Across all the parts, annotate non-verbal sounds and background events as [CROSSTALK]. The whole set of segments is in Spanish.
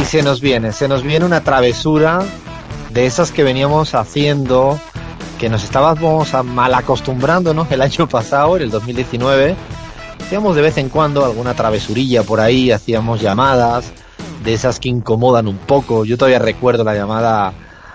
Y se nos viene, se nos viene una travesura de esas que veníamos haciendo, que nos estábamos mal acostumbrándonos [LAUGHS] el año pasado, en el 2019. Hacíamos de vez en cuando alguna travesurilla por ahí, hacíamos llamadas de esas que incomodan un poco. Yo todavía recuerdo la llamada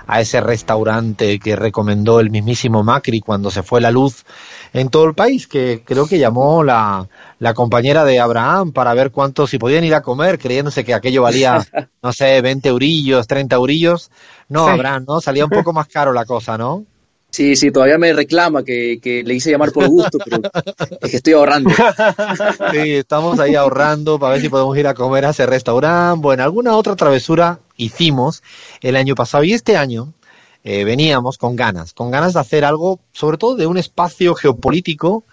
a ese restaurante que recomendó el mismísimo Macri cuando se fue la luz en todo el país, que creo que llamó la, la compañera de Abraham para ver cuánto, si podían ir a comer, creyéndose que aquello valía, [LAUGHS] no sé, 20 eurillos, 30 eurillos. No, Abraham, ¿no? Salía un poco más caro la cosa, ¿no? Sí, sí, todavía me reclama que, que, le hice llamar por gusto, pero es que estoy ahorrando. [LAUGHS] Sí, estamos ahí ahorrando para ver si podemos ir a comer a ese restaurante. Bueno, alguna otra travesura hicimos el año pasado y este año eh, veníamos con ganas, con ganas de hacer algo, sobre todo de un espacio geopolítico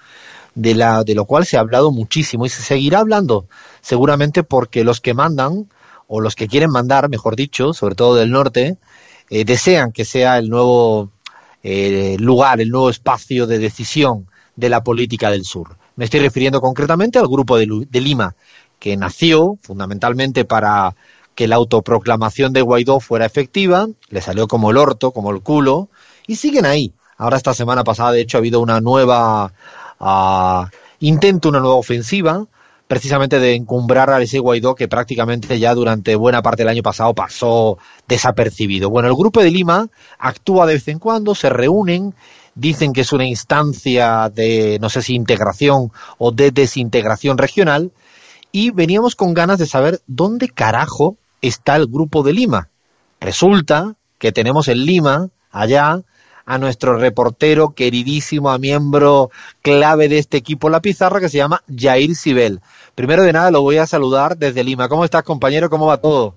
de, la, de lo cual se ha hablado muchísimo y se seguirá hablando, seguramente porque los que mandan, o los que quieren mandar, mejor dicho, sobre todo del norte, eh, desean que sea el nuevo eh, lugar, el nuevo espacio de decisión de la política del sur. Me estoy refiriendo concretamente al grupo de, de Lima, que nació fundamentalmente para que la autoproclamación de Guaidó fuera efectiva, le salió como el orto, como el culo, y siguen ahí. Ahora esta semana pasada, de hecho, ha habido una nueva uh, intento, una nueva ofensiva, precisamente de encumbrar a ese Guaidó que prácticamente ya durante buena parte del año pasado pasó desapercibido. Bueno, el Grupo de Lima actúa de vez en cuando, se reúnen, dicen que es una instancia de, no sé si integración o de desintegración regional, y veníamos con ganas de saber dónde carajo está el Grupo de Lima. Resulta que tenemos en Lima, allá, a nuestro reportero queridísimo, a miembro clave de este equipo La Pizarra, que se llama Jair Sibel. Primero de nada lo voy a saludar desde Lima. ¿Cómo estás, compañero? ¿Cómo va todo?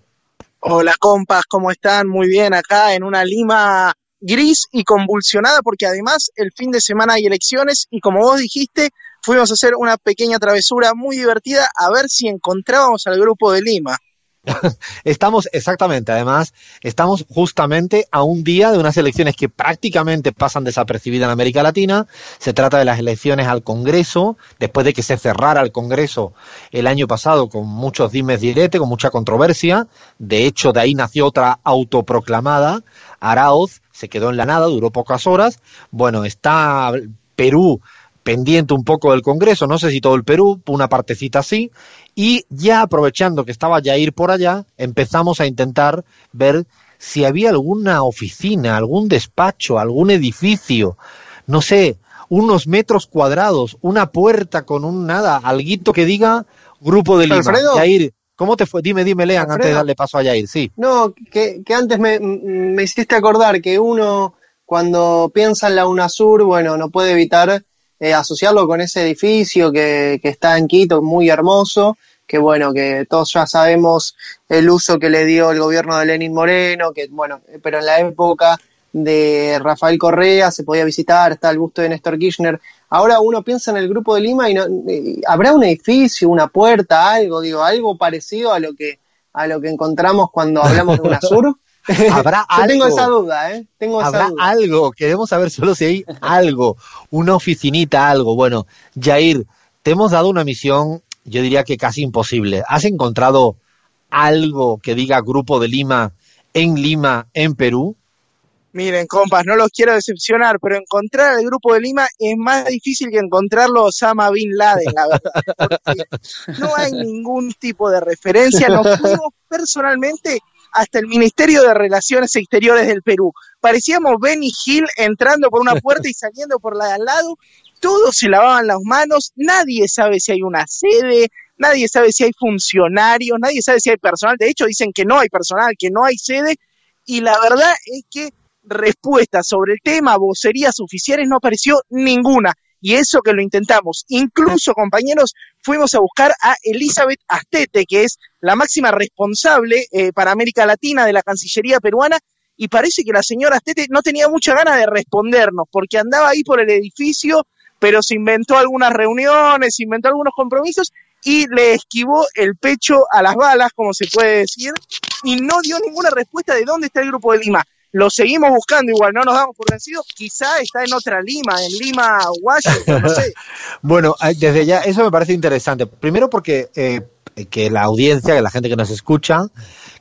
Hola, compas, ¿cómo están? Muy bien, acá en una Lima gris y convulsionada, porque además el fin de semana hay elecciones y como vos dijiste, fuimos a hacer una pequeña travesura muy divertida a ver si encontrábamos al grupo de Lima. [LAUGHS] estamos exactamente, además, estamos justamente a un día de unas elecciones que prácticamente pasan desapercibidas en América Latina. Se trata de las elecciones al Congreso, después de que se cerrara el Congreso el año pasado con muchos dimes diretes, con mucha controversia. De hecho, de ahí nació otra autoproclamada. Araoz se quedó en la nada, duró pocas horas. Bueno, está Perú pendiente un poco del Congreso, no sé si todo el Perú, una partecita así, y ya aprovechando que estaba Jair por allá, empezamos a intentar ver si había alguna oficina, algún despacho, algún edificio, no sé, unos metros cuadrados, una puerta con un nada, alguito que diga Grupo de Lima. Alfredo. Jair, ¿cómo te fue? Dime, dime, Lean, antes de darle paso a Jair, sí. No, que, que antes me, me hiciste acordar que uno cuando piensa en la UNASUR, bueno, no puede evitar eh, asociarlo con ese edificio que, que está en Quito, muy hermoso, que bueno, que todos ya sabemos el uso que le dio el gobierno de Lenin Moreno, que bueno, pero en la época de Rafael Correa se podía visitar, está el busto de Néstor Kirchner. Ahora uno piensa en el grupo de Lima y no, habrá un edificio, una puerta, algo, digo, algo parecido a lo que a lo que encontramos cuando hablamos de [LAUGHS] UNASUR. Habrá [LAUGHS] Yo algo. tengo esa duda, ¿eh? Tengo esa Habrá duda. algo, queremos saber solo si hay algo, una oficinita, algo. Bueno, Jair, te hemos dado una misión, yo diría que casi imposible. ¿Has encontrado algo que diga Grupo de Lima en Lima, en Perú? Miren, compas, no los quiero decepcionar, pero encontrar al grupo de Lima es más difícil que encontrarlo a Osama Bin Laden, la verdad. Porque no hay ningún tipo de referencia. Nos fuimos personalmente hasta el Ministerio de Relaciones Exteriores del Perú. Parecíamos Benny Hill entrando por una puerta y [LAUGHS] saliendo por la de al lado. Todos se lavaban las manos. Nadie sabe si hay una sede. Nadie sabe si hay funcionarios. Nadie sabe si hay personal. De hecho, dicen que no hay personal, que no hay sede. Y la verdad es que respuestas sobre el tema, vocerías oficiales, no apareció ninguna. Y eso que lo intentamos. Incluso, compañeros, fuimos a buscar a Elizabeth Astete, que es la máxima responsable eh, para América Latina de la Cancillería peruana, y parece que la señora Astete no tenía mucha ganas de respondernos, porque andaba ahí por el edificio, pero se inventó algunas reuniones, se inventó algunos compromisos, y le esquivó el pecho a las balas, como se puede decir, y no dio ninguna respuesta de dónde está el Grupo de Lima lo seguimos buscando igual, no nos damos por vencidos, quizá está en otra Lima, en Lima, Washington, no sé. [LAUGHS] bueno, desde ya, eso me parece interesante. Primero porque eh, que la audiencia, que la gente que nos escucha,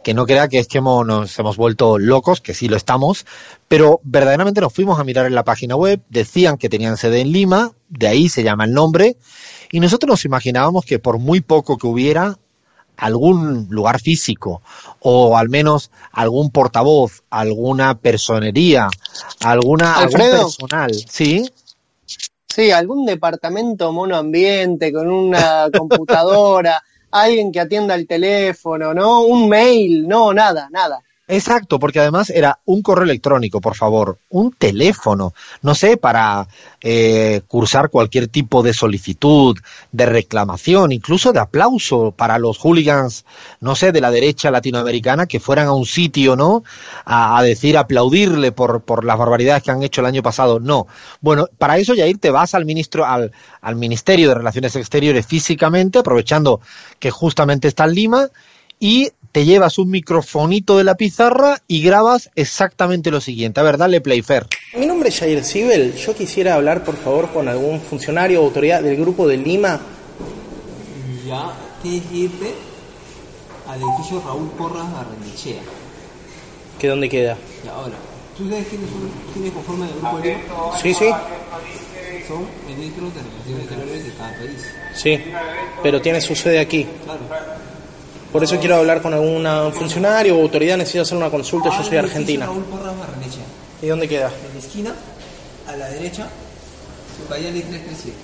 que no crea que es nos hemos vuelto locos, que sí lo estamos, pero verdaderamente nos fuimos a mirar en la página web, decían que tenían sede en Lima, de ahí se llama el nombre, y nosotros nos imaginábamos que por muy poco que hubiera, algún lugar físico o al menos algún portavoz, alguna personería, alguna algún personal, ¿sí? Sí, algún departamento monoambiente con una [LAUGHS] computadora, alguien que atienda el teléfono, ¿no? Un mail, no, nada, nada. Exacto, porque además era un correo electrónico, por favor, un teléfono, no sé, para eh, cursar cualquier tipo de solicitud, de reclamación, incluso de aplauso para los hooligans, no sé, de la derecha latinoamericana que fueran a un sitio, ¿no? A, decir, aplaudirle por, por las barbaridades que han hecho el año pasado. No. Bueno, para eso, Yair, te vas al ministro, al, al Ministerio de Relaciones Exteriores físicamente, aprovechando que justamente está en Lima, y te llevas un microfonito de la pizarra y grabas exactamente lo siguiente. A ver, dale play, Fer. Mi nombre es Jair Sibel. Yo quisiera hablar, por favor, con algún funcionario o autoridad del grupo de Lima. Ya, tienes que irte al edificio Raúl Porras Barrenechea. ¿Qué dónde queda? Y ahora, ¿tú sabes quiénes, son, quiénes conforman el grupo de Lima? Sí, sí. Son ministros de Relaciones Exteriores de cada país. Sí, pero tiene su sede aquí. Claro. Por eso quiero hablar con algún funcionario o autoridad, necesito hacer una consulta, yo soy Ah, argentina. Raúl Porras Barrenechea. ¿Y dónde queda? En la esquina, a la derecha, Ucayali 337.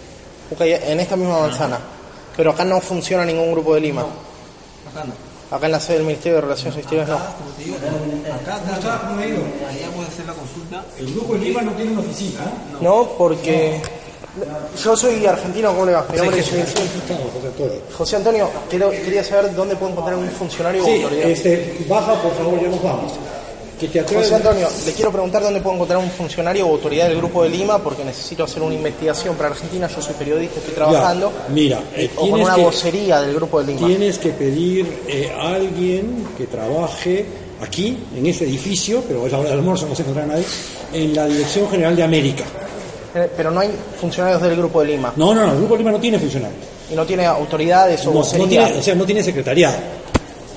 Ok, en esta misma manzana. Pero acá no funciona ningún grupo de Lima. Acá no. Acá en la sede del Ministerio de Relaciones Exteriores no. Acá, como te digo, acá está, allá puede hacer la consulta. El grupo de Lima no tiene una oficina. ¿eh? No, porque yo soy argentino, ¿cómo le va? Mi nombre es José Antonio. José Antonio, quiero- quería saber dónde puedo encontrar un funcionario o Sí, autoridad. este, baja por favor, ya nos vamos. Que te atreves- José Antonio, le quiero preguntar dónde puedo encontrar un funcionario o autoridad del Grupo de Lima porque necesito hacer una investigación para Argentina. Yo soy periodista, estoy trabajando. Ya, mira, eh, o con tienes una que- vocería del Grupo de Lima. Tienes que pedir eh, a alguien que trabaje aquí, en este edificio, pero es la hora del almuerzo, no se encontrará nadie, en la Dirección General de América. Eh, Pero no hay funcionarios del Grupo de Lima. No, no, no, el Grupo de Lima no tiene funcionarios. Y no tiene autoridades o No, tiene, o sea, no tiene secretariado,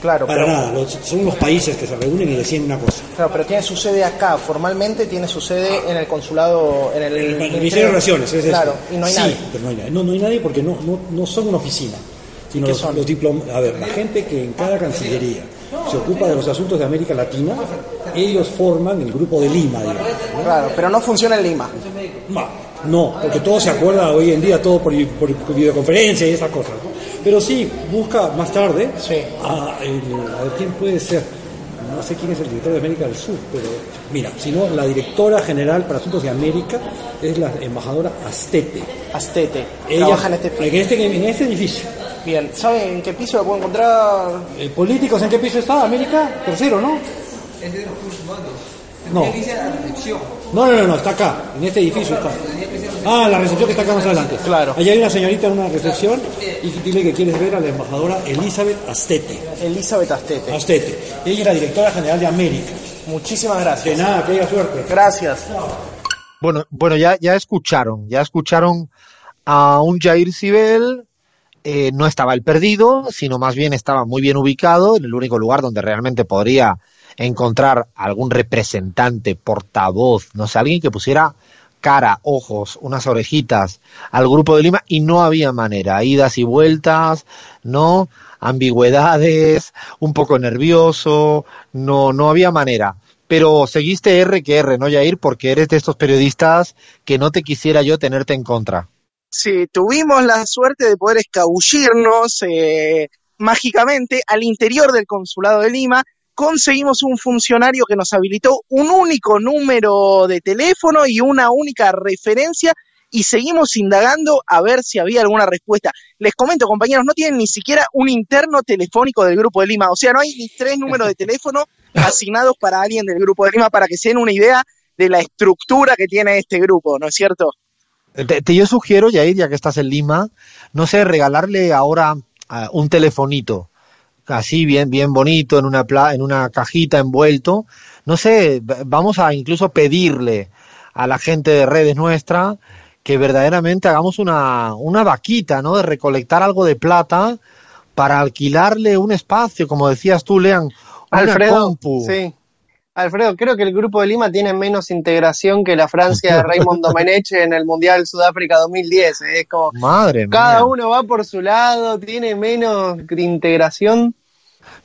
claro, para pero, nada. Los- son los países que se reúnen y deciden una cosa. claro, pero tiene su sede acá. Formalmente tiene su sede en el consulado, en el, El, Ministerio de Relaciones, es Claro, eso. y no hay Sí, nadie. pero no hay nadie. No, no hay nadie porque no, no, no son una oficina, sino ¿Qué los, son? los diplom- A ver, la gente que en cada cancillería se ocupa de los asuntos de América Latina, ellos forman el grupo de Lima, digamos. Claro, pero no funciona en Lima. No, no, porque todo se acuerda hoy en día, todo por, por videoconferencia y esas cosas. ¿no? Pero sí, busca más tarde Sí. a, el- a ver quién puede ser. No sé quién es el director de América del Sur, pero mira, si no, la directora general para asuntos de América es la embajadora Astete. Astete. Ella, Trabaja en este en este, en este edificio. Bien, ¿sabe en qué piso lo puedo encontrar? Eh, ¿Políticos en qué piso está? América, tercero, ¿no? Es de los recursos humanos. No. Que a la recepción. No, no, no, no, está acá, en este edificio está. Ah, la recepción que está acá más adelante. Claro. Allá hay una señorita en una recepción y dile que quieres ver a la embajadora Elizabeth Astete. Elizabeth Astete. Astete. Ella es la directora general de América. Muchísimas De gracias. nada, que haya suerte. Gracias. Bueno, bueno, ya, ya escucharon, ya escucharon a un Jair Sibel, eh, no estaba el perdido, sino más bien estaba muy bien ubicado en el único lugar donde realmente podría encontrar algún representante, portavoz, no sé, alguien que pusiera cara, ojos, unas orejitas al grupo de Lima y no había manera, idas y vueltas, no, ambigüedades, un poco nervioso, no, no había manera. Pero seguiste R que R, ¿no, Jair? Porque eres de estos periodistas que no te quisiera yo tenerte en contra. Sí, tuvimos la suerte de poder escabullirnos eh, mágicamente al interior del consulado de Lima. Conseguimos un funcionario que nos habilitó un único número de teléfono y una única referencia y seguimos indagando a ver si había alguna respuesta. Les comento, compañeros, no tienen ni siquiera un interno telefónico del Grupo de Lima, o sea, no hay ni tres números de teléfono [LAUGHS] asignados para alguien del Grupo de Lima para que se den una idea de la estructura que tiene este grupo, ¿no es cierto? Te, te- yo sugiero, Yair, ya que estás en Lima, no sé, regalarle ahora ah, un telefonito, así bien, bien bonito, en una, pla- en una cajita envuelto. No sé, vamos a incluso pedirle a la gente de redes nuestra que verdaderamente hagamos una, una vaquita, ¿no? De recolectar algo de plata para alquilarle un espacio, como decías tú, Lean, una Alfredo, compu. sí. Alfredo, creo que el grupo de Lima tiene menos integración que la Francia de Raymond [LAUGHS] Domenech en el Mundial Sudáfrica 2010. ¿eh? Es como Madre cada mía. uno va por su lado, tiene menos integración.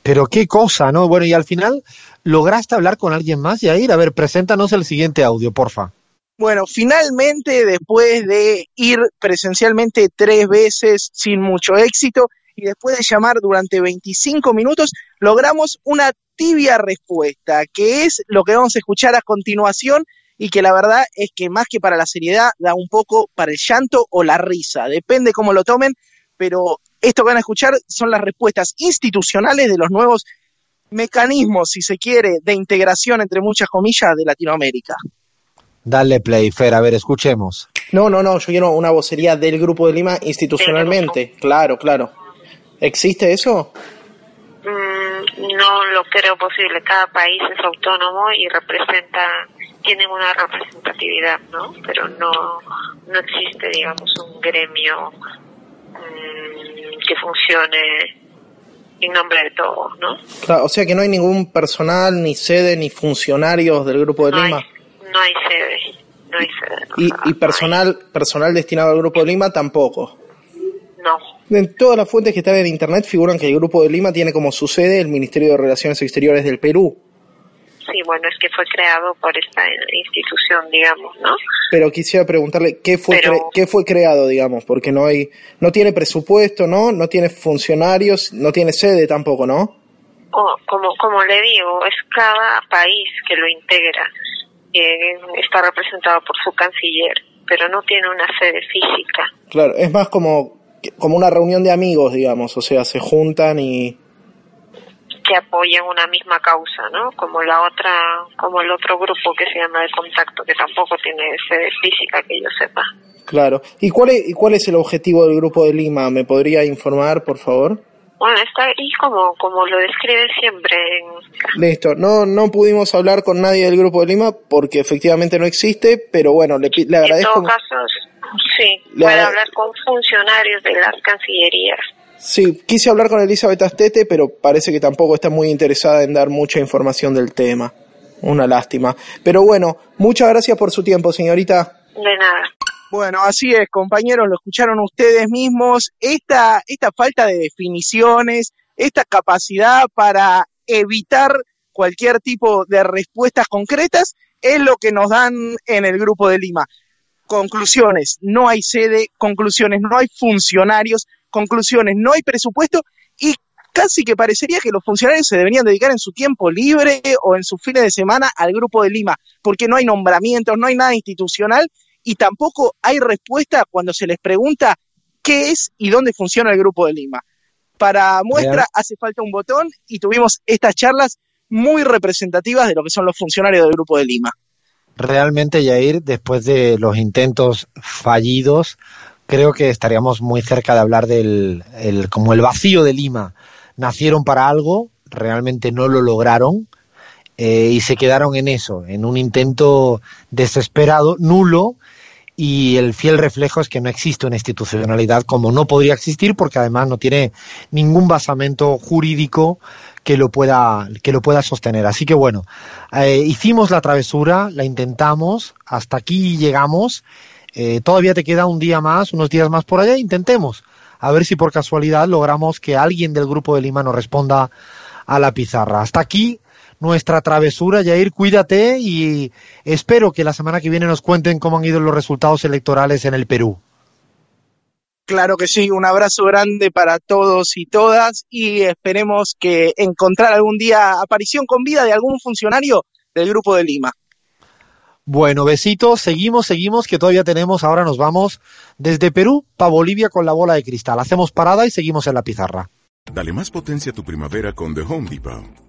Pero qué cosa, ¿no? Bueno, y al final, ¿lograste hablar con alguien más, Yair? A ver, preséntanos el siguiente audio, porfa. Bueno, finalmente, después de ir presencialmente tres veces sin mucho éxito y después de llamar durante 25 minutos, logramos una tibia respuesta, que es lo que vamos a escuchar a continuación y que la verdad es que más que para la seriedad, da un poco para el llanto o la risa, depende cómo lo tomen, pero esto que van a escuchar son las respuestas institucionales de los nuevos mecanismos, si se quiere, de integración, entre muchas comillas, de Latinoamérica. Dale play, Fer, a ver, escuchemos. No, no, no, yo quiero una vocería del Grupo de Lima institucionalmente. Claro, claro. ¿Existe eso? No lo creo posible. Cada país es autónomo y representa, tienen una representatividad, ¿no? Pero no, no existe, digamos, un gremio mm, que funcione en nombre de todos, ¿no? Claro, o sea que no hay ningún personal, ni sede, ni funcionarios del Grupo de No hay, Lima. no hay sede, no hay sede. no, Y, no, y personal, personal destinado al Grupo de Lima tampoco. No, En todas las fuentes que están en internet figuran que el Grupo de Lima tiene como su sede el Ministerio de Relaciones Exteriores del Perú. sí, bueno, es que fue creado por esta institución, digamos, ¿no? Pero quisiera preguntarle qué fue Pero- qué fue creado, digamos, porque no hay no tiene presupuesto, ¿no? No tiene funcionarios, no tiene sede tampoco, ¿no? O, como, como le digo, es cada país que lo integra. Eh, está representado por su canciller, pero no tiene una sede física. Claro, es más como como una reunión de amigos, digamos, o sea, se juntan y que apoyan una misma causa, ¿no? Como la otra, como el otro grupo que se llama de contacto, que tampoco tiene sede física que yo sepa. claro. ¿Y cuál es y cuál es el objetivo del grupo de Lima? ¿Me podría informar, por favor? Bueno, está ahí como, como lo describen siempre en, Listo, no, no pudimos hablar con nadie del Grupo de Lima porque efectivamente no existe, pero bueno, le, le en agradezco. todo caso, sí, agra- hablar con funcionarios de las cancillerías. Sí, quise hablar con Elizabeth Astete, pero parece que tampoco está muy interesada en dar mucha información del tema. Una lástima. Pero bueno, muchas gracias por su tiempo, señorita. De nada. Bueno, así es, compañeros, lo escucharon ustedes mismos. Esta, esta falta de definiciones, esta capacidad para evitar cualquier tipo de respuestas concretas es lo que nos dan en el Grupo de Lima. Conclusiones, no hay sede, conclusiones, no hay funcionarios, conclusiones, no hay presupuesto y casi que parecería que los funcionarios se deberían dedicar en su tiempo libre o en sus fines de semana al Grupo de Lima, porque no hay nombramientos, no hay nada institucional y tampoco hay respuesta cuando se les pregunta qué es y dónde funciona el Grupo de Lima. Para muestra hace falta un botón y tuvimos estas charlas muy representativas de lo que son los funcionarios del Grupo de Lima. Realmente, Yair, después de los intentos fallidos, creo que estaríamos muy cerca de hablar del el, como el vacío de Lima. Nacieron para algo, realmente no lo lograron eh, y se quedaron en eso, en un intento desesperado, nulo, y el fiel reflejo es que no existe una institucionalidad como no podría existir porque además no tiene ningún basamento jurídico que lo pueda que lo pueda sostener. Así que bueno eh, hicimos la travesura la intentamos hasta aquí llegamos. Eh, todavía te queda un día más unos días más por allá intentemos. A ver si por casualidad logramos que alguien del grupo de Lima nos responda a la pizarra. Hasta aquí nuestra travesura, Jair, cuídate y espero que la semana que viene nos cuenten cómo han ido los resultados electorales en el Perú. Claro que sí, un abrazo grande para todos y todas y esperemos que encontrar algún día aparición con vida de algún funcionario del Grupo de Lima. Bueno, besitos, seguimos, seguimos, que todavía tenemos, ahora nos vamos desde Perú para Bolivia con la bola de cristal. Hacemos parada y seguimos en la pizarra. Dale más potencia a tu primavera con The Home Depot.